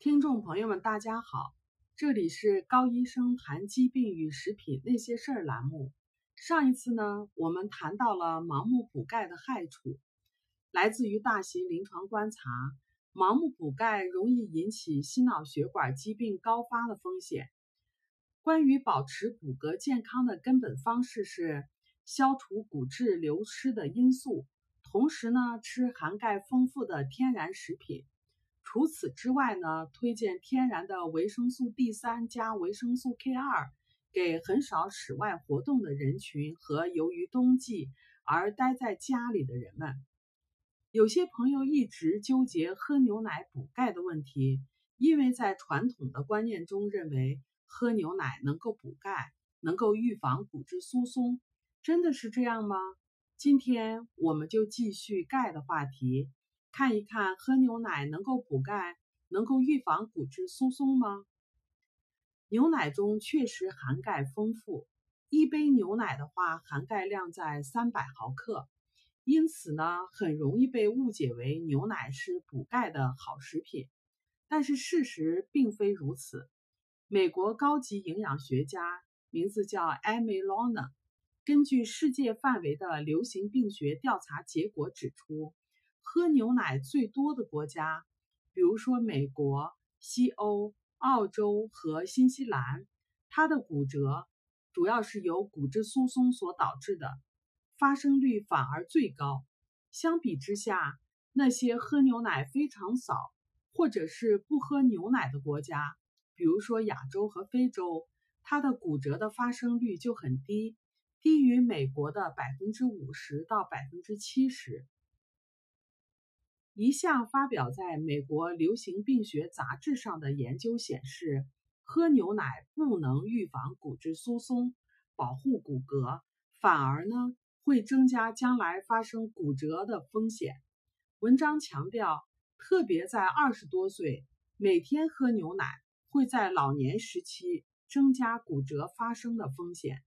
听众朋友们，大家好，这里是高医生谈疾病与食品那些事儿栏目。上一次呢，我们谈到了盲目补钙的害处，来自于大型临床观察，盲目补钙容易引起心脑血管疾病高发的风险。关于保持骨骼健康的根本方式是消除骨质流失的因素，同时呢，吃含钙丰富的天然食品。除此之外呢，推荐天然的维生素 D 三加维生素 K 二，给很少室外活动的人群和由于冬季而待在家里的人们。有些朋友一直纠结喝牛奶补钙的问题，因为在传统的观念中认为喝牛奶能够补钙，能够预防骨质疏松，真的是这样吗？今天我们就继续钙的话题。看一看，喝牛奶能够补钙，能够预防骨质疏松吗？牛奶中确实含钙丰富，一杯牛奶的话，含钙量在三百毫克，因此呢，很容易被误解为牛奶是补钙的好食品。但是事实并非如此。美国高级营养学家，名字叫 Amy Lona，，根据世界范围的流行病学调查结果指出。喝牛奶最多的国家，比如说美国、西欧、澳洲和新西兰，它的骨折主要是由骨质疏松所导致的，发生率反而最高。相比之下，那些喝牛奶非常少或者是不喝牛奶的国家，比如说亚洲和非洲，它的骨折的发生率就很低，低于美国的百分之五十到百分之七十。一项发表在美国流行病学杂志上的研究显示，喝牛奶不能预防骨质疏松、保护骨骼，反而呢会增加将来发生骨折的风险。文章强调，特别在二十多岁，每天喝牛奶会在老年时期增加骨折发生的风险。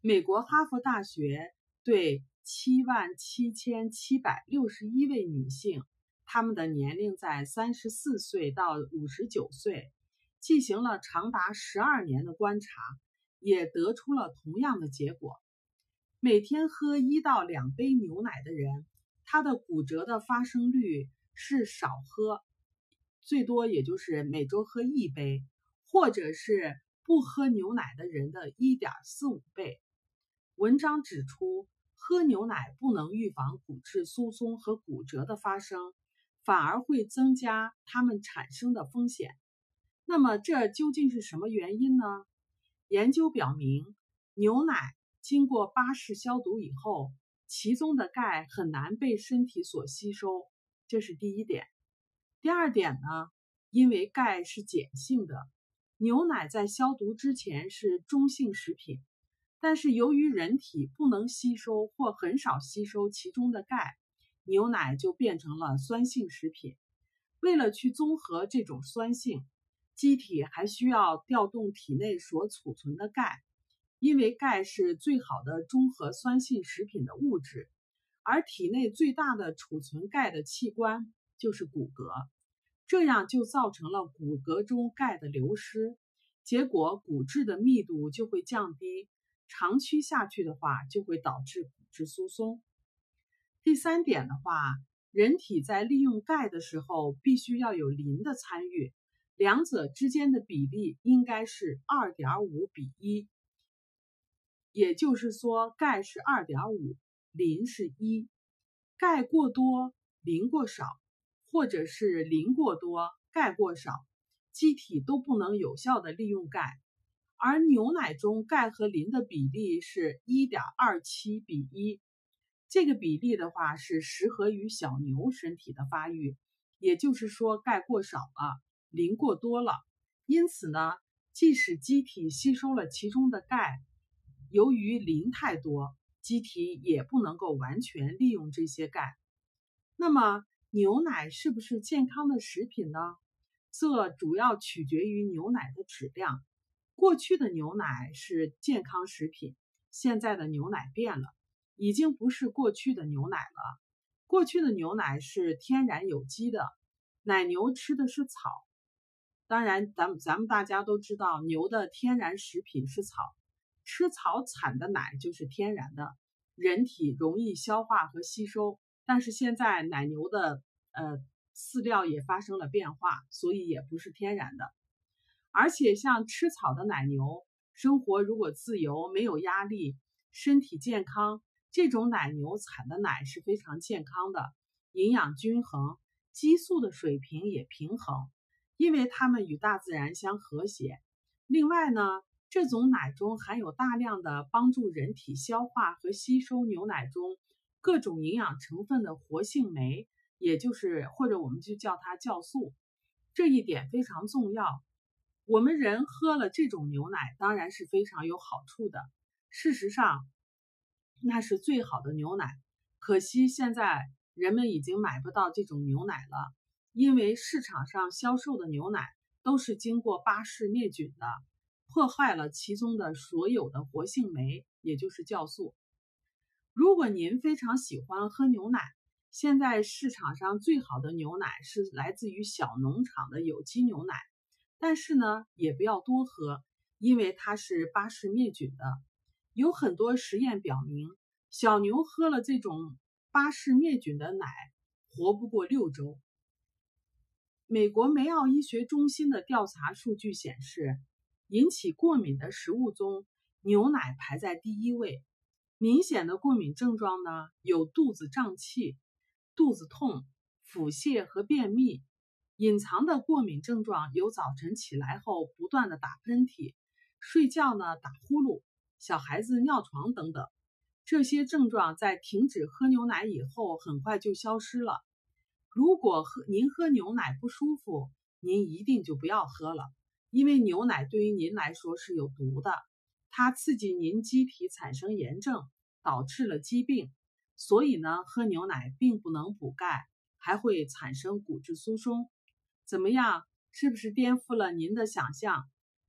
美国哈佛大学对。七万七千七百六十一位女性，她们的年龄在三十四岁到五十九岁，进行了长达十二年的观察，也得出了同样的结果：每天喝一到两杯牛奶的人，他的骨折的发生率是少喝，最多也就是每周喝一杯，或者是不喝牛奶的人的一点四五倍。文章指出。喝牛奶不能预防骨质疏松和骨折的发生，反而会增加它们产生的风险。那么，这究竟是什么原因呢？研究表明，牛奶经过巴氏消毒以后，其中的钙很难被身体所吸收，这是第一点。第二点呢，因为钙是碱性的，牛奶在消毒之前是中性食品。但是由于人体不能吸收或很少吸收其中的钙，牛奶就变成了酸性食品。为了去综合这种酸性，机体还需要调动体内所储存的钙，因为钙是最好的中和酸性食品的物质。而体内最大的储存钙的器官就是骨骼，这样就造成了骨骼中钙的流失，结果骨质的密度就会降低。长期下去的话，就会导致骨质疏松。第三点的话，人体在利用钙的时候，必须要有磷的参与，两者之间的比例应该是二点五比一。也就是说，钙是二点五，磷是一。钙过多，磷过少，或者是磷过多，钙过少，机体都不能有效的利用钙。而牛奶中钙和磷的比例是一点二七比一，这个比例的话是适合于小牛身体的发育，也就是说钙过少了，磷过多了。因此呢，即使机体吸收了其中的钙，由于磷太多，机体也不能够完全利用这些钙。那么牛奶是不是健康的食品呢？这主要取决于牛奶的质量。过去的牛奶是健康食品，现在的牛奶变了，已经不是过去的牛奶了。过去的牛奶是天然有机的，奶牛吃的是草。当然，咱们咱们大家都知道，牛的天然食品是草，吃草产的奶就是天然的，人体容易消化和吸收。但是现在奶牛的呃饲料也发生了变化，所以也不是天然的。而且像吃草的奶牛，生活如果自由、没有压力、身体健康，这种奶牛产的奶是非常健康的，营养均衡，激素的水平也平衡，因为它们与大自然相和谐。另外呢，这种奶中含有大量的帮助人体消化和吸收牛奶中各种营养成分的活性酶，也就是或者我们就叫它酵素，这一点非常重要。我们人喝了这种牛奶，当然是非常有好处的。事实上，那是最好的牛奶。可惜现在人们已经买不到这种牛奶了，因为市场上销售的牛奶都是经过巴氏灭菌的，破坏了其中的所有的活性酶，也就是酵素。如果您非常喜欢喝牛奶，现在市场上最好的牛奶是来自于小农场的有机牛奶。但是呢，也不要多喝，因为它是巴氏灭菌的。有很多实验表明，小牛喝了这种巴氏灭菌的奶，活不过六周。美国梅奥医学中心的调查数据显示，引起过敏的食物中，牛奶排在第一位。明显的过敏症状呢，有肚子胀气、肚子痛、腹泻和便秘。隐藏的过敏症状有：早晨起来后不断的打喷嚏，睡觉呢打呼噜，小孩子尿床等等。这些症状在停止喝牛奶以后很快就消失了。如果喝您喝牛奶不舒服，您一定就不要喝了，因为牛奶对于您来说是有毒的，它刺激您机体产生炎症，导致了疾病。所以呢，喝牛奶并不能补钙，还会产生骨质疏松。怎么样？是不是颠覆了您的想象？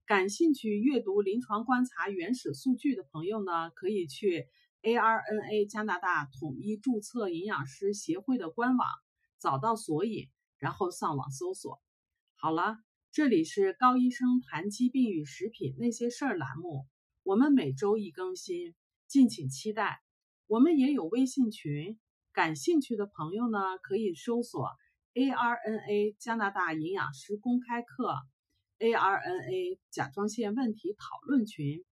感兴趣阅读临床观察原始数据的朋友呢，可以去 ARNA 加拿大统一注册营养师协会的官网，找到索引，然后上网搜索。好了，这里是高医生谈疾病与食品那些事儿栏目，我们每周一更新，敬请期待。我们也有微信群，感兴趣的朋友呢，可以搜索。ARNA 加拿大营养师公开课，ARNA 甲状腺问题讨论群，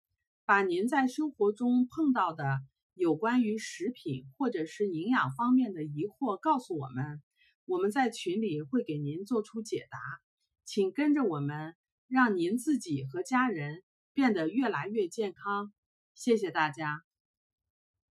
把您在生活中碰到的有关于食品或者是营养方面的疑惑告诉我们，我们在群里会给您做出解答。请跟着我们，让您自己和家人变得越来越健康。谢谢大家。